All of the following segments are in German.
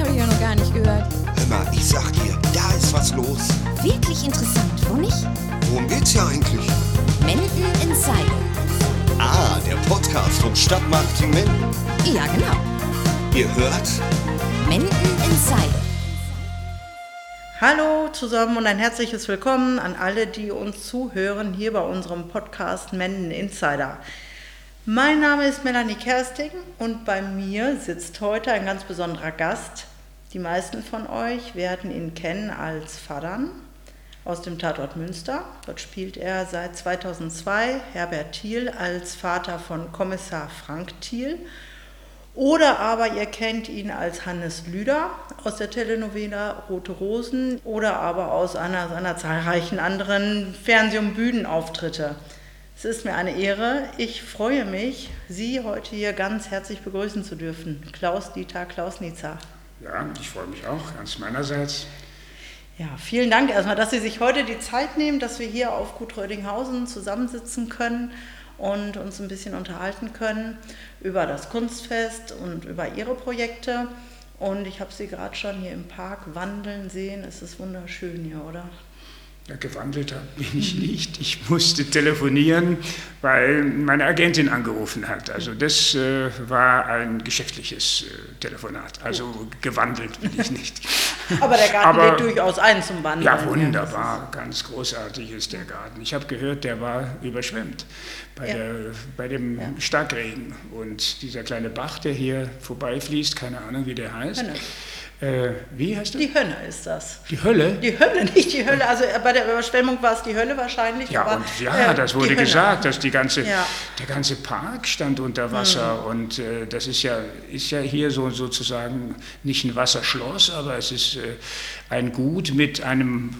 habe ich ja noch gar nicht gehört. Hör mal, ich sag dir, da ist was los. Wirklich interessant, wo nicht? Worum geht's hier eigentlich? Menden Insider. Ah, der Podcast vom Stadtmarketing Menden. Ja, genau. Ihr hört? Menden Insider. Hallo zusammen und ein herzliches Willkommen an alle, die uns zuhören hier bei unserem Podcast Menden Insider. Mein Name ist Melanie Kersting und bei mir sitzt heute ein ganz besonderer Gast. Die meisten von euch werden ihn kennen als Fadern aus dem Tatort Münster. Dort spielt er seit 2002 Herbert Thiel als Vater von Kommissar Frank Thiel. Oder aber ihr kennt ihn als Hannes Lüder aus der Telenovela Rote Rosen oder aber aus einer seiner zahlreichen anderen Fernseh- und Bühnenauftritte. Es ist mir eine Ehre. Ich freue mich, Sie heute hier ganz herzlich begrüßen zu dürfen. Klaus-Dieter Klausnitzer. Ja, ich freue mich auch, ganz meinerseits. Ja, vielen Dank erstmal, dass Sie sich heute die Zeit nehmen, dass wir hier auf Gut Rödinghausen zusammensitzen können und uns ein bisschen unterhalten können über das Kunstfest und über Ihre Projekte. Und ich habe Sie gerade schon hier im Park wandeln sehen. Es ist wunderschön hier, oder? Ja, gewandelt bin ich nicht. Ich musste telefonieren, weil meine Agentin angerufen hat. Also das äh, war ein geschäftliches äh, Telefonat. Also gewandelt bin ich nicht. Aber der Garten Aber, lädt durchaus ein zum Wandeln. Ja, wunderbar. Ja, ganz großartig ist der Garten. Ich habe gehört, der war überschwemmt bei, ja. der, bei dem. Starkregen. Und dieser kleine Bach, der hier vorbeifließt, keine Ahnung, wie der heißt. Genau äh, wie heißt das? Die Hölle ist das. Die Hölle? Die Hölle, nicht die Hölle. Also äh, bei der Überschwemmung war es die Hölle wahrscheinlich. Ja, aber, und, ja äh, das wurde gesagt, dass die ganze, ja. der ganze Park stand unter Wasser. Mhm. Und äh, das ist ja, ist ja hier so, sozusagen nicht ein Wasserschloss, aber es ist äh, ein Gut mit einem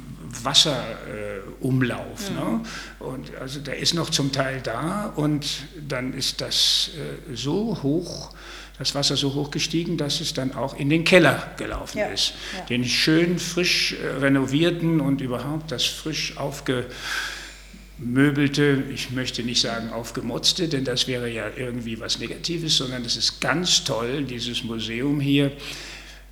Wasserumlauf. Mhm. Ne? Und also der ist noch zum Teil da und dann ist das äh, so hoch das Wasser so hoch gestiegen, dass es dann auch in den Keller gelaufen ja, ist. Ja. Den schön frisch äh, renovierten und überhaupt das frisch aufgemöbelte, ich möchte nicht sagen aufgemotzte, denn das wäre ja irgendwie was Negatives, sondern es ist ganz toll, dieses Museum hier.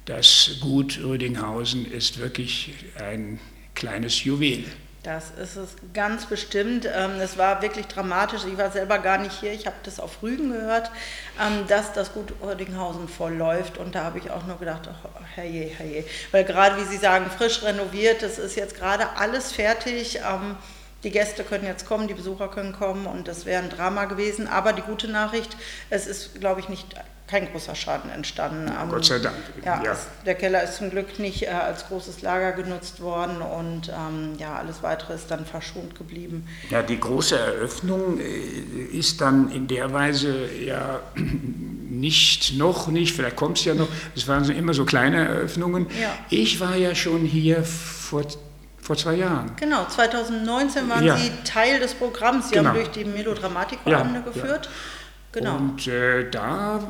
Das Gut Rödinghausen ist wirklich ein kleines Juwel. Das ist es ganz bestimmt. Ähm, es war wirklich dramatisch. Ich war selber gar nicht hier. Ich habe das auf Rügen gehört, ähm, dass das Gut Oerdinghausen vollläuft. Und da habe ich auch nur gedacht, oh, herrje, herrje. Weil gerade, wie Sie sagen, frisch renoviert, das ist jetzt gerade alles fertig. Ähm, die Gäste können jetzt kommen, die Besucher können kommen und das wäre ein Drama gewesen. Aber die gute Nachricht, es ist, glaube ich, nicht kein großer Schaden entstanden. Ja, Gott sei Dank. Ja, ja. Es, der Keller ist zum Glück nicht äh, als großes Lager genutzt worden und ähm, ja, alles weitere ist dann verschont geblieben. Ja, die große Eröffnung äh, ist dann in der Weise ja nicht, noch nicht, vielleicht kommt es ja noch, es waren immer so kleine Eröffnungen. Ja. Ich war ja schon hier vor vor zwei Jahren. Genau, 2019 waren ja. Sie Teil des Programms. Sie genau. haben durch die Melodramatikabende ja, geführt. Ja. Genau. Und äh, da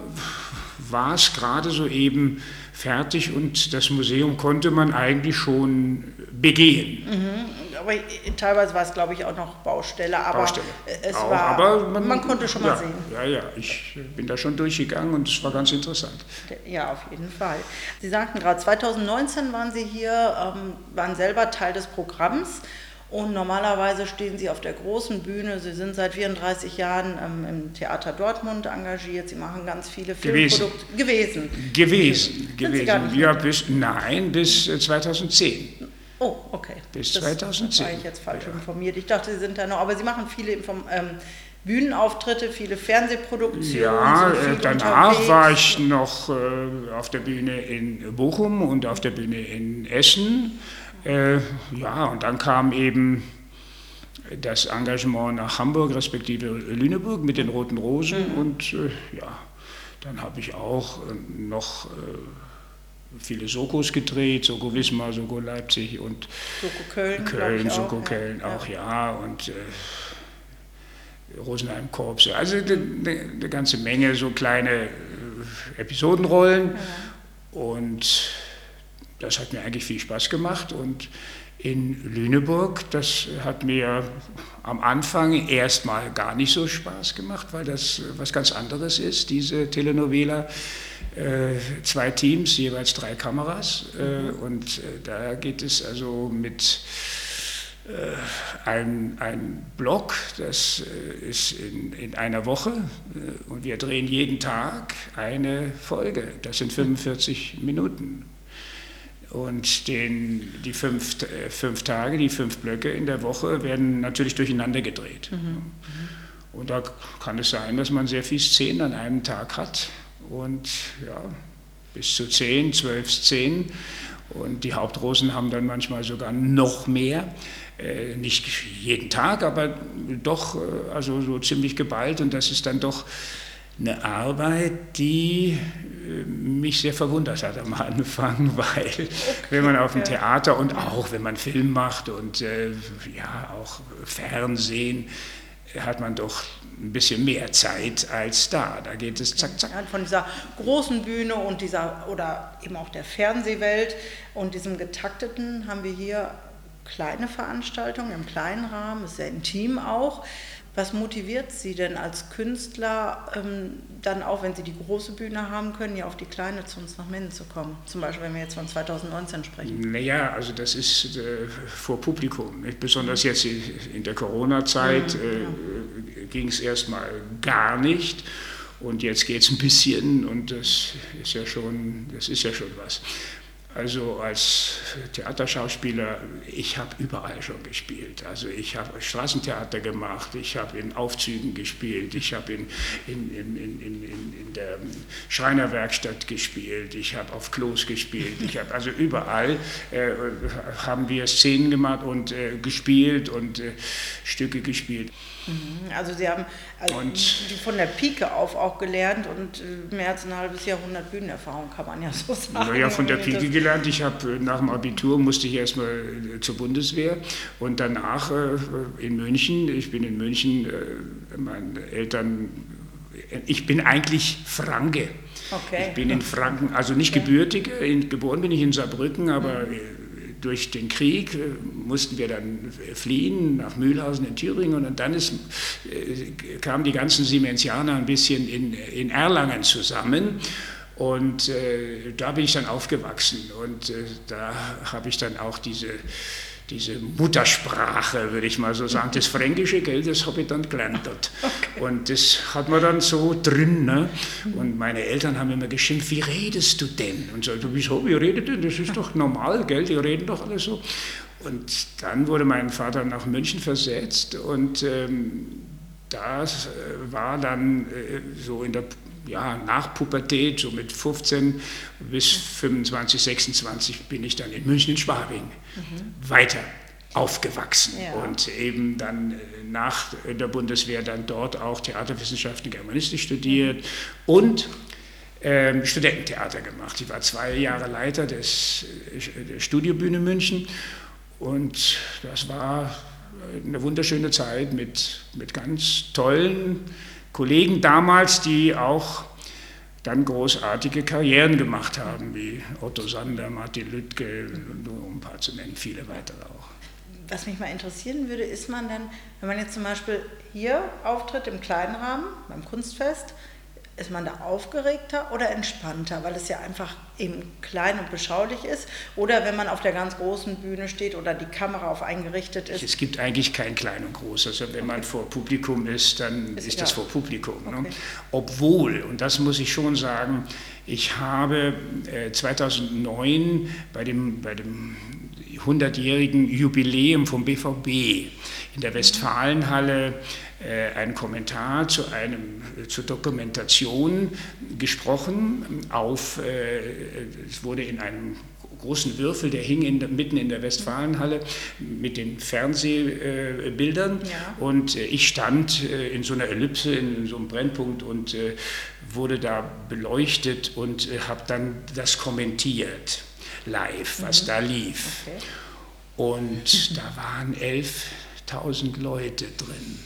war es gerade so eben fertig und das Museum konnte man eigentlich schon begehen. Mhm. Aber teilweise war es, glaube ich, auch noch Baustelle. Aber Baustelle. es auch, war, aber man, man, konnte schon mal ja, sehen. Ja, ja, ich bin da schon durchgegangen und es war ganz interessant. Ja, auf jeden Fall. Sie sagten gerade, 2019 waren Sie hier, ähm, waren selber Teil des Programms. Und normalerweise stehen Sie auf der großen Bühne. Sie sind seit 34 Jahren ähm, im Theater Dortmund engagiert. Sie machen ganz viele Filmprodukte. Gewesen. Gewesen. Gewesen. Ja, bis, nein, bis 2010. Äh, oh, okay. Bis das, 2010. Das war ich jetzt falsch ja. informiert. Ich dachte, Sie sind da noch, aber Sie machen viele ähm, Bühnenauftritte, viele Fernsehproduktionen. Ja, äh, danach unterwegs. war ich noch äh, auf der Bühne in Bochum und auf der Bühne in Essen. Äh, ja, und dann kam eben das Engagement nach Hamburg, respektive Lüneburg mit den Roten Rosen. Mhm. Und äh, ja, dann habe ich auch äh, noch äh, viele Sokos gedreht, Soko Wismar, Soko Leipzig und Soko Köln, Köln Soko auch, Köln ja. auch, ja. Und äh, Rosenheim Korps. Also eine, eine ganze Menge so kleine äh, Episodenrollen. Ja. Und das hat mir eigentlich viel Spaß gemacht und in Lüneburg. Das hat mir am Anfang erstmal gar nicht so Spaß gemacht, weil das was ganz anderes ist, diese Telenovela. Äh, zwei Teams, jeweils drei Kameras. Äh, und äh, da geht es also mit äh, ein, Block, das äh, ist in, in einer Woche äh, und wir drehen jeden Tag eine Folge. Das sind 45 Minuten. Und den, die fünf, fünf Tage, die fünf Blöcke in der Woche werden natürlich durcheinander gedreht. Mhm. Und da kann es sein, dass man sehr viele Szenen an einem Tag hat und ja, bis zu zehn, zwölf Szenen. Und die Hauptrosen haben dann manchmal sogar noch mehr. Äh, nicht jeden Tag, aber doch äh, also so ziemlich geballt. Und das ist dann doch eine Arbeit, die äh, mich sehr verwundert hat am Anfang, weil wenn man auf dem Theater und auch wenn man Film macht und äh, ja auch Fernsehen, hat man doch ein bisschen mehr Zeit als da. Da geht es zack, zack. Ja, von dieser großen Bühne und dieser, oder eben auch der Fernsehwelt und diesem getakteten haben wir hier kleine Veranstaltungen im kleinen Rahmen, ist sehr intim auch. Was motiviert Sie denn als Künstler, ähm, dann auch, wenn Sie die große Bühne haben können, ja auf die kleine zu uns nach Minden zu kommen? Zum Beispiel, wenn wir jetzt von 2019 sprechen. Naja, also das ist äh, vor Publikum. Nicht? Besonders jetzt in der Corona-Zeit ja, äh, ging es erstmal gar nicht. Und jetzt geht es ein bisschen und das ist ja schon, das ist ja schon was. Also als Theaterschauspieler, ich habe überall schon gespielt. Also ich habe Straßentheater gemacht, ich habe in Aufzügen gespielt, ich habe in, in, in, in, in, der Schreinerwerkstatt gespielt, ich habe auf Klos gespielt, ich habe also überall äh, haben wir Szenen gemacht und äh, gespielt und äh, Stücke gespielt. Mhm. Also Sie haben also von der Pike auf auch gelernt und äh, mehr als ein halbes Jahrhundert Bühnenerfahrung kann man ja so sagen. Naja, von der Pike gelernt. Ich habe äh, nach dem Abitur musste ich erstmal äh, zur Bundeswehr und danach in München. Ich bin in München, meine Eltern, ich bin eigentlich Franke. Okay. Ich bin in Franken, also nicht okay. gebürtig, geboren bin ich in Saarbrücken, aber mhm durch den Krieg äh, mussten wir dann fliehen nach Mühlhausen in Thüringen und dann ist, äh, kamen die ganzen Siemensianer ein bisschen in, in Erlangen zusammen. Und äh, da bin ich dann aufgewachsen und äh, da habe ich dann auch diese diese Muttersprache, würde ich mal so sagen, das Fränkische, gell, das habe ich dann gelernt dort. Okay. Und das hat man dann so drin. Ne? Und meine Eltern haben immer geschimpft, wie redest du denn? Und so, wieso, wie redet denn? Das ist doch normal, gell, die reden doch alle so. Und dann wurde mein Vater nach München versetzt und ähm, das äh, war dann äh, so in der ja, nach Pubertät, so mit 15 bis 25, 26 bin ich dann in München in Schwabing mhm. weiter aufgewachsen ja. und eben dann äh, nach der Bundeswehr dann dort auch Theaterwissenschaften, Germanistik studiert mhm. und ähm, Studententheater gemacht. Ich war zwei Jahre Leiter des, äh, der Studiobühne München und das war eine wunderschöne Zeit mit, mit ganz tollen Kollegen damals, die auch dann großartige Karrieren gemacht haben, wie Otto Sander, Martin Lüttke, nur um ein paar zu nennen, viele weitere auch. Was mich mal interessieren würde, ist man dann, wenn man jetzt zum Beispiel hier auftritt im kleinen Rahmen, beim Kunstfest, ist man da aufgeregter oder entspannter, weil es ja einfach eben klein und beschaulich ist? Oder wenn man auf der ganz großen Bühne steht oder die Kamera auf einen gerichtet ist? Es gibt eigentlich kein klein und groß. Also wenn okay. man vor Publikum ist, dann ist, ist das vor Publikum. Ne? Okay. Ne? Obwohl, und das muss ich schon sagen, ich habe äh, 2009 bei dem, bei dem 100-jährigen Jubiläum vom BVB in der Westfalenhalle äh, ein Kommentar zu einem, zur Dokumentation gesprochen. Auf, äh, es wurde in einem großen Würfel, der hing in, mitten in der Westfalenhalle mit den Fernsehbildern. Ja. Und äh, ich stand in so einer Ellipse, in so einem Brennpunkt und wurde da beleuchtet und habe dann das kommentiert live, was mhm. da lief. Okay. Und da waren 11.000 Leute drin.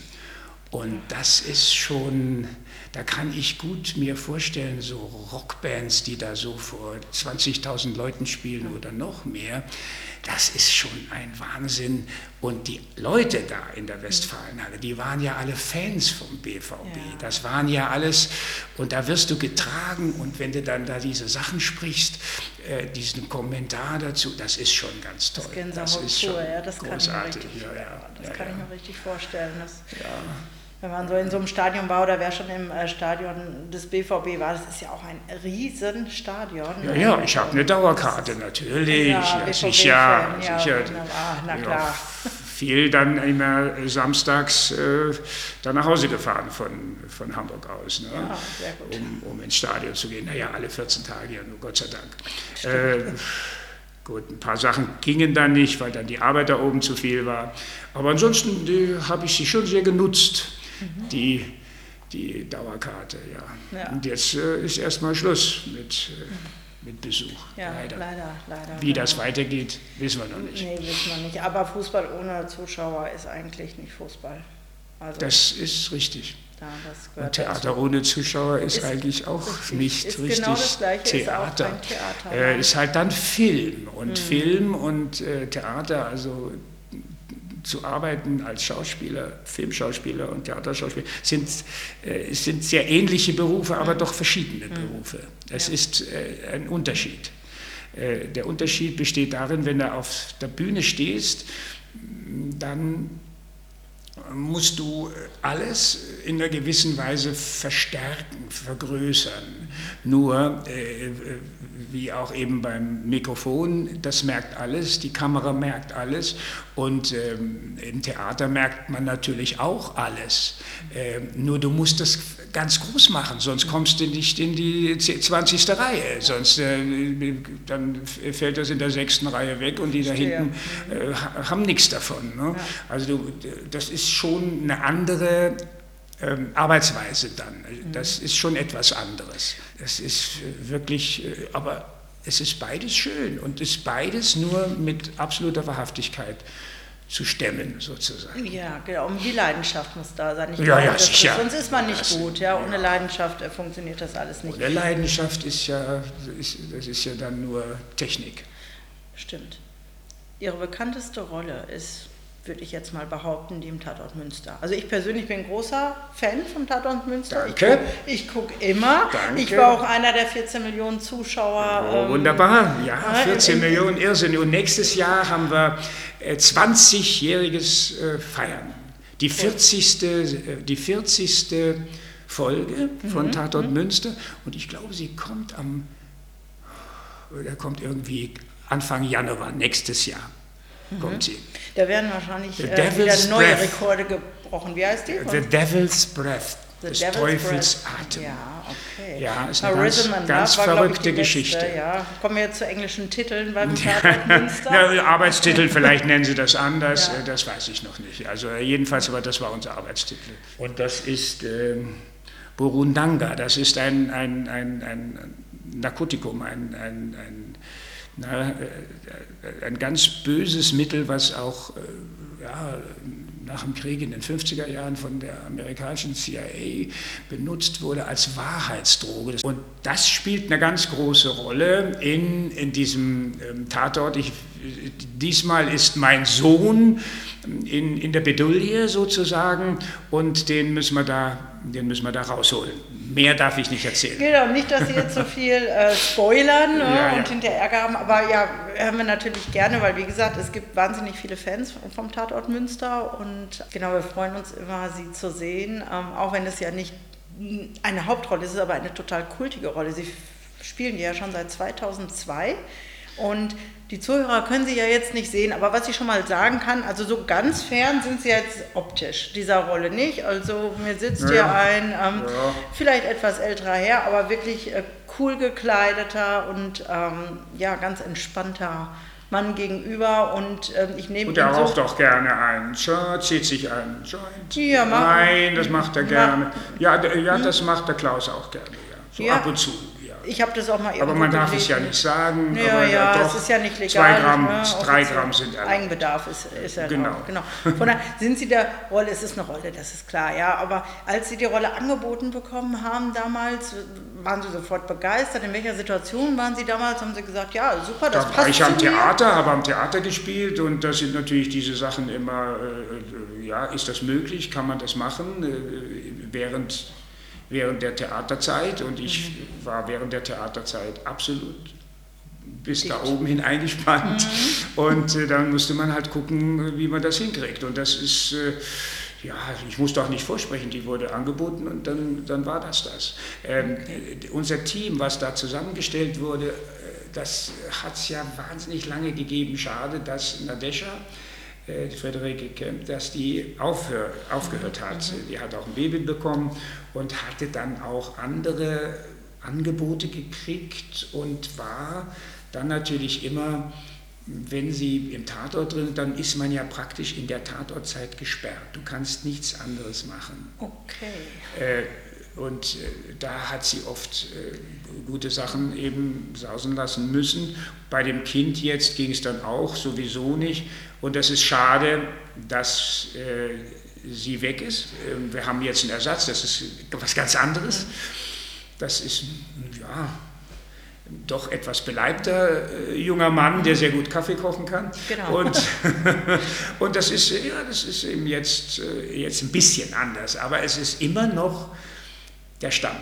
Und das ist schon, da kann ich gut mir vorstellen, so Rockbands, die da so vor 20.000 Leuten spielen oder noch mehr, das ist schon ein Wahnsinn. Und die Leute da in der Westfalenhalle, die waren ja alle Fans vom BVB. Ja. Das waren ja alles, und da wirst du getragen. Und wenn du dann da diese Sachen sprichst, äh, diesen Kommentar dazu, das ist schon ganz toll. Das, das ist schon ja, das großartig. Kann ich mir richtig, ja, das ja, kann ich mir richtig vorstellen. Das, wenn man so in so einem Stadion war oder wer schon im äh, Stadion des BVB war, das ist ja auch ein Riesenstadion. Ja, ja, ich habe eine Dauerkarte natürlich. Ja, ja sicher, ja, sicher. Na, klar. viel dann immer samstags äh, dann nach Hause gefahren von, von Hamburg aus, ne? ja, um, um ins Stadion zu gehen. Naja, alle 14 Tage, ja, nur Gott sei Dank. Äh, gut, ein paar Sachen gingen dann nicht, weil dann die Arbeit da oben zu viel war. Aber ansonsten habe ich sie schon sehr genutzt die, die Dauerkarte. Ja. ja. Und jetzt äh, ist erstmal Schluss mit, äh, mit Besuch. Ja, leider. leider, leider Wie das weitergeht, wissen wir noch nicht. Nee, wissen wir nicht. Aber Fußball ohne Zuschauer ist eigentlich nicht Fußball. Also das ist richtig. Ja, und Theater dazu. ohne Zuschauer ist, ist eigentlich auch richtig, nicht ist richtig genau das Gleiche, Theater. Ist, Theater äh, ist, halt dann Film und mhm. Film und äh, Theater, also zu arbeiten als Schauspieler, Filmschauspieler und Theaterschauspieler, sind, äh, sind sehr ähnliche Berufe, aber doch verschiedene mhm. Berufe. Es ja. ist äh, ein Unterschied. Äh, der Unterschied besteht darin, wenn du auf der Bühne stehst, dann musst du alles in einer gewissen Weise verstärken, vergrößern. Nur, äh, wie auch eben beim Mikrofon, das merkt alles, die Kamera merkt alles und ähm, im Theater merkt man natürlich auch alles. Ähm, nur du musst das ganz groß machen, sonst kommst du nicht in die 20. Reihe, sonst äh, dann fällt das in der sechsten Reihe weg und die da hinten äh, haben nichts davon. Ne? Also du, das ist schon eine andere Arbeitsweise dann. Das ist schon etwas anderes. Das ist äh, wirklich, äh, aber es ist beides schön und ist beides nur mit absoluter Wahrhaftigkeit zu stemmen, sozusagen. Ja, genau. Und die Leidenschaft muss da sein. Ich ja, glaube, ja, sicher. Sonst ist man nicht das, gut. Ja, ohne ja. Leidenschaft äh, funktioniert das alles nicht. Ohne Leidenschaft ist ja, ist, das ist ja dann nur Technik. Stimmt. Ihre bekannteste Rolle ist würde ich jetzt mal behaupten, die im Tatort Münster. Also ich persönlich bin großer Fan vom Tatort Münster. Danke. Ich gucke guck immer. Danke. Ich war auch einer der 14 Millionen Zuschauer. Oh, ähm, wunderbar, ja, 14 äh, Millionen Irrsinn. Und nächstes Jahr haben wir 20-jähriges äh, Feiern. Die 40. Äh, die 40. Folge von mhm. Tatort mhm. Münster. Und ich glaube, sie kommt am, oder kommt irgendwie Anfang Januar nächstes Jahr kommt sie. Da werden wahrscheinlich äh, wieder neue breath. Rekorde gebrochen. Wie heißt die? The Devil's Breath. The des Devil's Teufels Breath. Atem. Ja, okay. Ja, ist eine ganz, ganz war, verrückte Geschichte. Letzte, ja. Kommen wir jetzt zu englischen Titeln beim ja, Arbeitstitel, vielleicht nennen Sie das anders, ja. Das weiß ich noch nicht. Also jedenfalls, aber das war unser Arbeitstitel. Und das ist äh, Burundanga, das ist ein, ein, ein, ein Narkotikum, ein, ein, ein na, äh, ein ganz böses Mittel, was auch äh, ja, nach dem Krieg in den 50er Jahren von der amerikanischen CIA benutzt wurde als Wahrheitsdroge. Und das spielt eine ganz große Rolle in, in diesem ähm, Tatort. Ich, diesmal ist mein Sohn in, in der Bedulie sozusagen und den müssen wir da, den müssen wir da rausholen. Mehr darf ich nicht erzählen. Genau, nicht, dass Sie jetzt so viel äh, spoilern ne, ja, und ja. hinterher Ärger haben, aber ja, hören wir natürlich gerne, weil wie gesagt, es gibt wahnsinnig viele Fans vom Tatort Münster und genau, wir freuen uns immer, Sie zu sehen, ähm, auch wenn es ja nicht eine Hauptrolle ist, aber eine total kultige Rolle. Sie spielen die ja schon seit 2002 und die Zuhörer können sie ja jetzt nicht sehen, aber was ich schon mal sagen kann, also so ganz fern sind sie jetzt optisch dieser Rolle nicht. Also mir sitzt ja, hier ein ähm, ja. vielleicht etwas älterer Herr, aber wirklich äh, cool gekleideter und ähm, ja ganz entspannter Mann gegenüber und ähm, ich nehme Und er raucht so auch gerne ein, zieht sich ein Joint. Ja, Nein, das macht er gerne. ja, ja, das macht der Klaus auch gerne, ja. so ab und zu. Ich habe das auch mal Aber man darf es ja nicht sagen. Ja, ja, doch, es ist ja nicht legal. Zwei Gramm, ne? drei. Gramm sind erlaubt. Eigenbedarf ist, ist erlaubt. Genau. genau. Von daher sind Sie der Rolle, es ist eine Rolle, das ist klar, ja. Aber als Sie die Rolle angeboten bekommen haben damals, waren Sie sofort begeistert? In welcher Situation waren Sie damals? Haben Sie gesagt, ja, super, das Da passt war ich am? Theater, habe am Theater gespielt und da sind natürlich diese Sachen immer, äh, äh, ja, ist das möglich, kann man das machen äh, während, während der Theaterzeit und ich Mhm. war während der Theaterzeit absolut bis da oben hin eingespannt Mhm. und äh, dann musste man halt gucken, wie man das hinkriegt und das ist... Äh, ja, ich musste auch nicht vorsprechen, die wurde angeboten und dann, dann war das das. Ähm, äh, Unser Team, was da zusammengestellt wurde, äh, das hat es ja wahnsinnig lange gegeben. Schade, dass Nadesha, die Friederike Kemp, dass die aufhör, aufgehört hat. Die hat auch ein Baby bekommen und hatte dann auch andere Angebote gekriegt und war dann natürlich immer wenn Sie im Tatort drin sind, dann ist man ja praktisch in der Tatortzeit gesperrt. Du kannst nichts anderes machen. Okay. Äh, und äh, da hat sie oft äh, gute Sachen eben sausen lassen müssen. Bei dem Kind jetzt ging es dann auch sowieso nicht. Und das ist schade, dass äh, sie weg ist. Ähm, Wir haben jetzt einen Ersatz, das ist was ganz anderes. Das ist, ja, doch etwas beleibter äh, junger Mann, der sehr gut Kaffee kochen kann. Genau. Und, und das ist, ja, das ist eben jetzt, äh, jetzt ein bisschen anders, aber es ist immer noch der Stamm.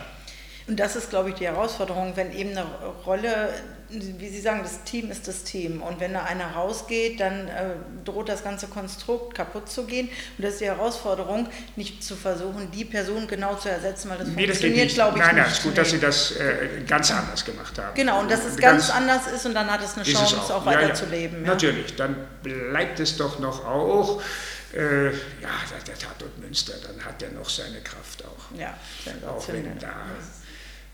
Und das ist, glaube ich, die Herausforderung, wenn eben eine Rolle, wie Sie sagen, das Team ist das Team. Und wenn da einer rausgeht, dann äh, droht das ganze Konstrukt kaputt zu gehen. Und das ist die Herausforderung, nicht zu versuchen, die Person genau zu ersetzen, weil das Nee, funktioniert, nicht. glaube ich, nein, nein, nicht. es ist gut, Nee. dass Sie das äh, ganz anders gemacht haben. Genau, und dass es Ganz- ganz, anders ist und dann hat es eine Chance, es auch, Ja, ja. weiterzuleben. Ja. Natürlich, dann bleibt es doch noch auch. Äh, ja, der- der Tatort Münster, dann hat er noch seine Kraft auch. Ja, Auch wenn da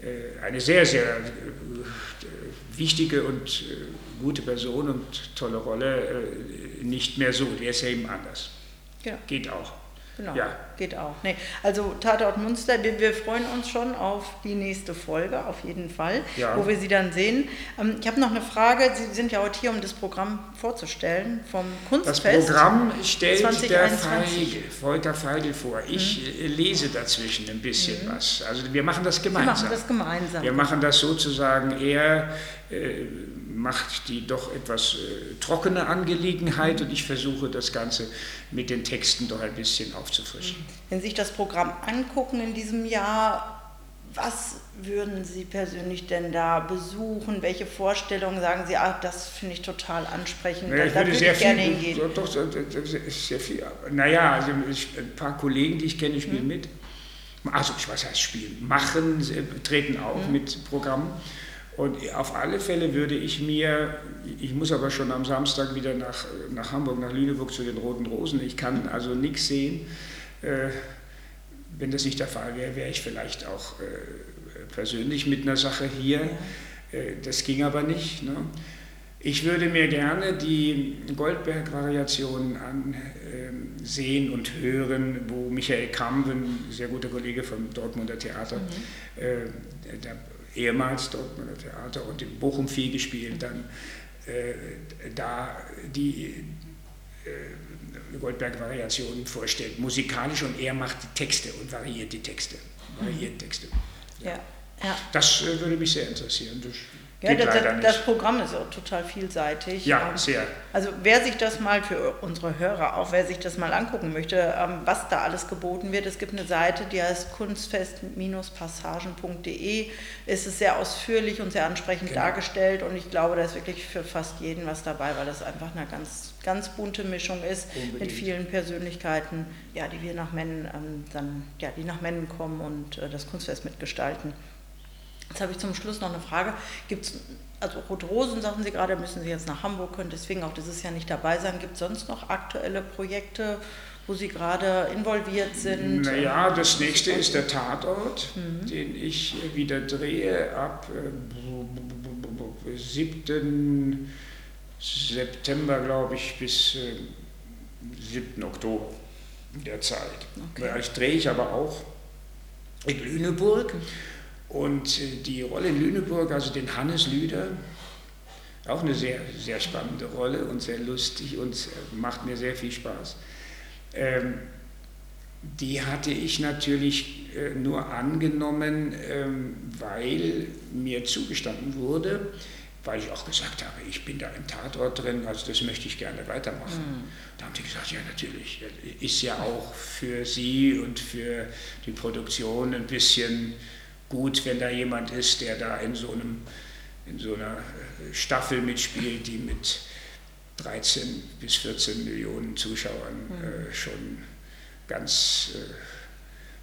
äh, eine sehr, sehr äh, wichtige und äh, gute Person und tolle Rolle äh, nicht mehr so. Der ist ja eben anders. Ja. Geht auch. Genau, Ja. geht auch. Nee, also Tatort Münster, wir, wir freuen uns schon auf die nächste Folge, auf jeden Fall, Ja. wo wir Sie dann sehen. Ähm, ich habe noch eine Frage, Sie sind ja heute hier, um das Programm vorzustellen vom Das Kunstfest. Programm stellt der 2021. Feigl, Volker Feigl vor. Ich Mhm. äh, lese dazwischen ein bisschen was. Also wir machen das wir gemeinsam. machen das gemeinsam. Wir machen das sozusagen, er äh, macht die doch etwas äh, trockene Angelegenheit und ich versuche das Ganze mit den Texten doch ein bisschen aufzufrischen. Wenn Sie sich das Programm angucken in diesem Jahr, was würden Sie persönlich denn da besuchen? Welche Vorstellungen sagen Sie, ah, das finde ich total ansprechend, Naja, da, da würde ich gerne hingehen? Doch, sehr viel. Naja, also ich, ein paar Kollegen, die ich kenne, spielen Mhm. mit. Also, ich was heißt spielen? Machen, treten auch Mhm. mit Programmen. Und auf alle Fälle würde ich mir, ich muss aber schon am Samstag wieder nach, nach Hamburg, nach Lüneburg zu den Roten Rosen. Ich kann also nichts sehen. Äh, wenn das nicht der Fall wäre, wäre ich vielleicht auch äh, persönlich mit einer Sache hier. Äh, das ging aber nicht. Ne? Ich würde mir gerne die Goldberg-Variationen ansehen und hören, wo Michael Kamp, ein sehr guter Kollege vom Dortmunder Theater, äh, der ehemals Dortmunder Theater und in Bochum viel gespielt, dann äh, da die äh, Goldberg-Variationen vorstellt, musikalisch und er macht die Texte und variiert die Texte. Variiert Texte. Ja, ja. Das äh, würde mich sehr interessieren. Das Ja, das, das, Programm ist auch total vielseitig. Ja, Ähm, sehr. Also wer sich das mal für unsere Hörer, auch wer sich das mal angucken möchte, ähm, was da alles geboten wird, es gibt eine Seite, die heißt kunstfest-passagen.de. Es ist sehr ausführlich und sehr ansprechend Genau. dargestellt und ich glaube, da ist wirklich für fast jeden was dabei, weil das einfach eine ganz, ganz bunte Mischung ist mit Unbedingt. vielen Persönlichkeiten, ja, die wir nach Mennen ähm, dann, ja, die nach Mennen kommen und äh, das Kunstfest mitgestalten. Jetzt habe ich zum Schluss noch eine Frage. Gibt es, also Rote Rosen, sagten Sie gerade, müssen Sie jetzt nach Hamburg, können deswegen auch dieses Jahr nicht dabei sein. Gibt es sonst noch aktuelle Projekte, wo Sie gerade involviert sind? Naja, das nächste ist der Tatort, Mhm. den ich wieder drehe ab äh, 7. September, glaube ich, bis äh, 7. Oktober der Zeit. Okay. Ich drehe ich aber auch in Lüneburg und äh, die Rolle in Lüneburg, also den Hannes Lüder, auch eine sehr, sehr spannende Rolle und sehr lustig und äh, macht mir sehr viel Spaß. Ähm, die hatte ich natürlich äh, nur angenommen, ähm, weil mir zugestanden wurde, weil ich auch gesagt habe, ich bin da im Tatort drin, also das möchte ich gerne weitermachen. Mhm. Da haben die gesagt, ja natürlich, ist ja auch für Sie und für die Produktion ein bisschen gut, wenn da jemand ist, der da in so, einem, in so einer äh, Staffel mitspielt, die mit 13 bis 14 Millionen Zuschauern mhm. äh, schon ganz äh,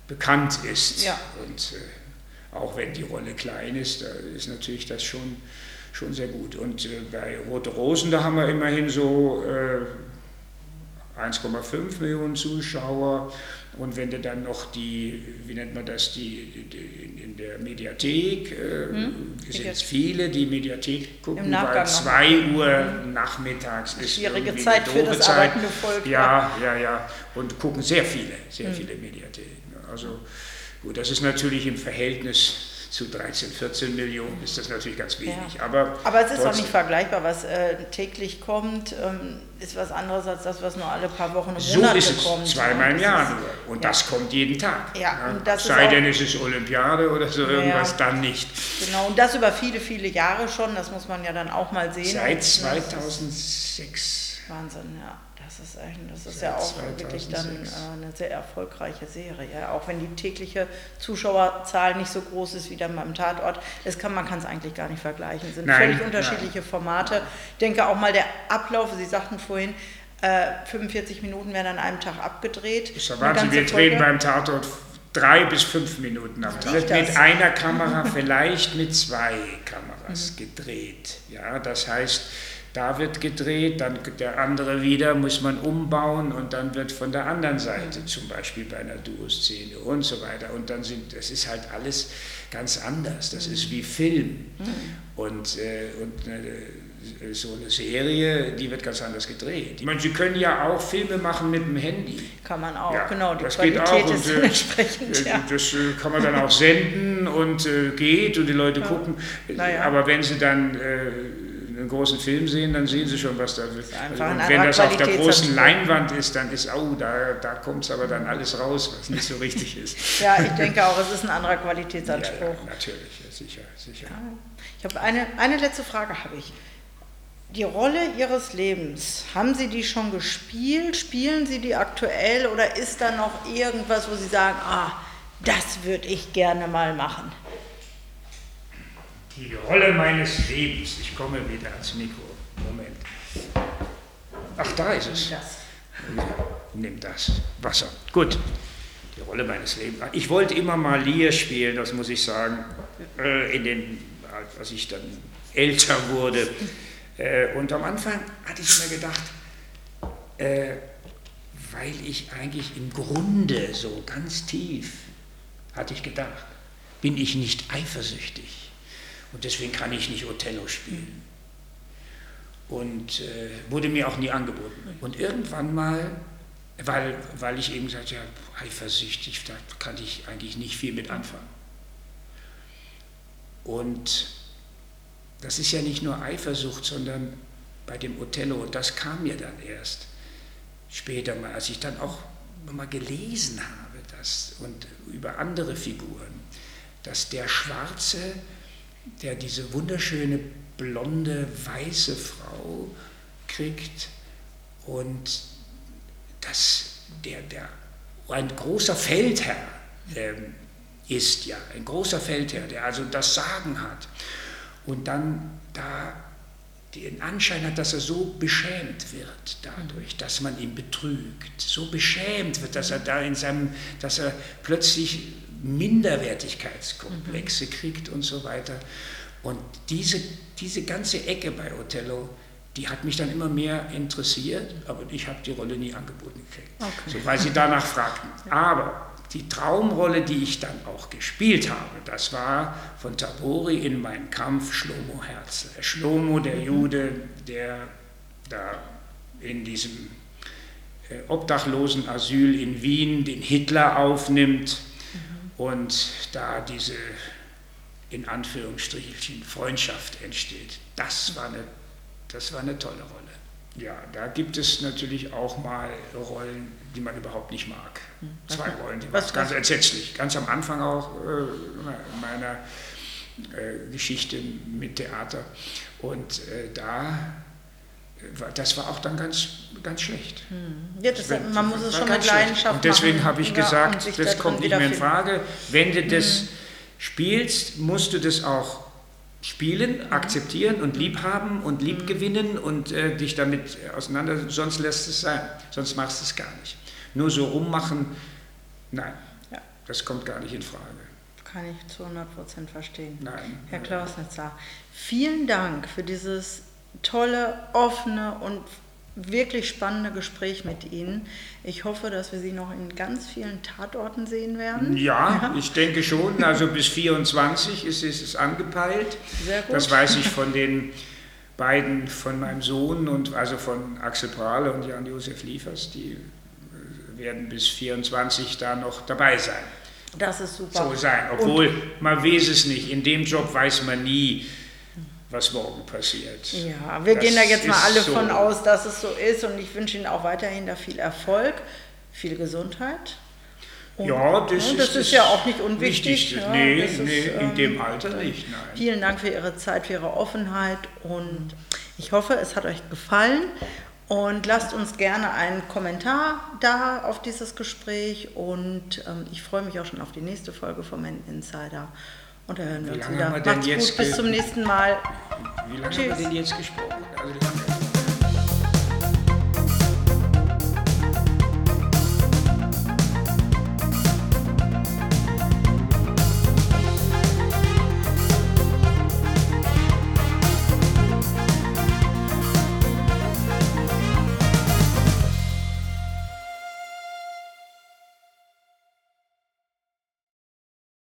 bekannt ist. Ja. Und äh, auch wenn die Rolle klein ist, da ist natürlich das schon, schon sehr gut. Und äh, bei Rote Rosen, da haben wir immerhin so 1,5 äh, Millionen Zuschauer. Und wenn du dann noch die, wie nennt man das, die, die in der Mediathek, äh, hm? sind jetzt viele, die Mediathek gucken, weil 2 Uhr hm. nachmittags ist schwierige Zeit für das Zeit. arbeitende Volk. Ja, ja, ja. Und gucken sehr viele, sehr hm. viele Mediatheken. Also gut, das ist natürlich im Verhältnis zu 13, 14 Millionen ist das natürlich ganz wenig. Ja. Aber, Aber es ist auch nicht vergleichbar, was äh, täglich kommt, ähm, ist was anderes als das, was nur alle paar Wochen im so Monat ist es kommt. Zweimal im Jahr nur. Und ja. das kommt jeden Tag. Ja, ja. Und das Sei denn, es ist Olympiade oder so irgendwas, dann nicht. Genau, und das über viele, viele Jahre schon, das muss man ja dann auch mal sehen. Seit 2006. Wahnsinn, ja. Das ist, das ist ja auch 2006. wirklich dann äh, eine sehr erfolgreiche Serie. Auch wenn die tägliche Zuschauerzahl nicht so groß ist wie dann beim Tatort. Das kann, man kann es eigentlich gar nicht vergleichen. Es sind nein, völlig unterschiedliche nein. Formate. Ich denke auch mal der Ablauf, Sie sagten vorhin, äh, 45 Minuten werden an einem Tag abgedreht. Ich erwarte, wir drehen beim Tatort drei bis fünf Minuten am Tag. Mit einer Kamera, vielleicht mit zwei Kameras mhm. gedreht. Ja, das heißt, da wird gedreht, dann der andere wieder muss man umbauen und dann wird von der anderen Seite, zum Beispiel bei einer Duo-Szene und so weiter. Und dann sind, das ist halt alles ganz anders. Das ist wie Film. Und, äh, und äh, so eine Serie, die wird ganz anders gedreht. Ich meine, Sie können ja auch Filme machen mit dem Handy. Kann man auch, ja, genau. Die das Qualität geht auch ist und, äh, entsprechend. Ja. Das äh, kann man dann auch senden und äh, geht und die Leute ja. gucken. Ja. Aber wenn Sie dann einen großen Film sehen, dann sehen Sie schon, was da wird. Und wenn das auf der großen Leinwand ist, dann ist, oh, da, da kommt es aber dann alles raus, was nicht so richtig ist. ja, ich denke auch, es ist ein anderer Qualitätsanspruch. Ja, ja, natürlich, sicher, sicher. Ja. Ich habe eine, eine letzte Frage habe ich. Die Rolle Ihres Lebens, haben Sie die schon gespielt? Spielen Sie die aktuell oder ist da noch irgendwas, wo Sie sagen, ah, das würde ich gerne mal machen? Die Rolle meines Lebens. Ich komme wieder ans Mikro. Moment. Ach, da ist es. Nimm das. Wasser. Gut. Die Rolle meines Lebens. Ich wollte immer mal Lear spielen, das muss ich sagen, äh, in den, als ich dann älter wurde. Äh, und am Anfang hatte ich mir gedacht, äh, weil ich eigentlich im Grunde so ganz tief, hatte ich gedacht, bin ich nicht eifersüchtig. Und deswegen kann ich nicht Othello spielen. Und äh, wurde mir auch nie angeboten. Und irgendwann mal, weil, weil ich eben sagte, ja, eifersüchtig, da kann ich eigentlich nicht viel mit anfangen. Und das ist ja nicht nur Eifersucht, sondern bei dem Othello, das kam mir dann erst später mal, als ich dann auch mal gelesen habe das und über andere Figuren, dass der Schwarze der diese wunderschöne blonde, weiße Frau kriegt und dass der, der ein großer Feldherr ähm, ist, ja, ein großer Feldherr, der also das Sagen hat. Und dann da den Anschein hat, dass er so beschämt wird dadurch, dass man ihn betrügt, so beschämt wird, dass er da in seinem, dass er plötzlich Minderwertigkeitskomplexe kriegt und so weiter. Und diese, diese ganze Ecke bei Othello, die hat mich dann immer mehr interessiert, aber ich habe die Rolle nie angeboten gekriegt, okay. so, weil sie danach fragten. Aber die Traumrolle, die ich dann auch gespielt habe, das war von Tabori in meinem Kampf Schlomo Herzl. Schlomo, der mhm. Jude, der da in diesem äh, Obdachlosenasyl in Wien den Hitler aufnimmt und da diese in Anführungsstrichen Freundschaft entsteht. Das war eine, das war eine tolle Rolle. Ja, da gibt es natürlich auch mal Rollen, die man überhaupt nicht mag. Hm. Zwei Rollen, die waren ganz entsetzlich. Ganz am Anfang auch äh, meiner äh, Geschichte mit Theater. Und äh, da, das war auch dann ganz, ganz schlecht. Hm. Ja, das, man muss es schon mit Leidenschaft machen. Und deswegen habe ich gesagt, ja, das kommt nicht mehr in Frage. Wenn du das hm. spielst, musst du das auch spielen, akzeptieren und lieb haben und lieb gewinnen und äh, dich damit auseinandersetzen, sonst lässt es sein, sonst machst du es gar nicht. Nur so rummachen, nein, ja. das kommt gar nicht in Frage. Kann ich zu 100% verstehen. Nein. Herr Klausnitzer, vielen Dank für dieses tolle, offene und wirklich spannende Gespräch mit Ihnen. Ich hoffe, dass wir Sie noch in ganz vielen Tatorten sehen werden. Ja, ja. ich denke schon. Also bis 24 ist, ist es angepeilt. Sehr gut. Das weiß ich von den beiden, von meinem Sohn und also von Axel Prahle und Jan-Josef Liefers. Die äh, werden bis 24 da noch dabei sein. Das ist super. So sein. Obwohl, und man weiß es nicht. In dem Job weiß man nie, was morgen passiert. Ja, wir das gehen da jetzt mal alle so. von aus, dass es so ist und ich wünsche Ihnen auch weiterhin da viel Erfolg, viel Gesundheit. Und, ja, das, ne, das ist, ist, ja auch nicht unwichtig. Wichtig, ja, nee, nee ist, in dem ähm, Alter nicht. Nein. Vielen Dank für Ihre Zeit, für Ihre Offenheit und ich hoffe, es hat euch gefallen. Und lasst uns gerne einen Kommentar da auf dieses Gespräch und ähm, ich freue mich auch schon auf die nächste Folge vom Men Insider. Und da hören wir uns wieder. Macht's gut, bis zum nächsten Mal. Wie lange Tschüss. haben wir denn jetzt gesprochen? Also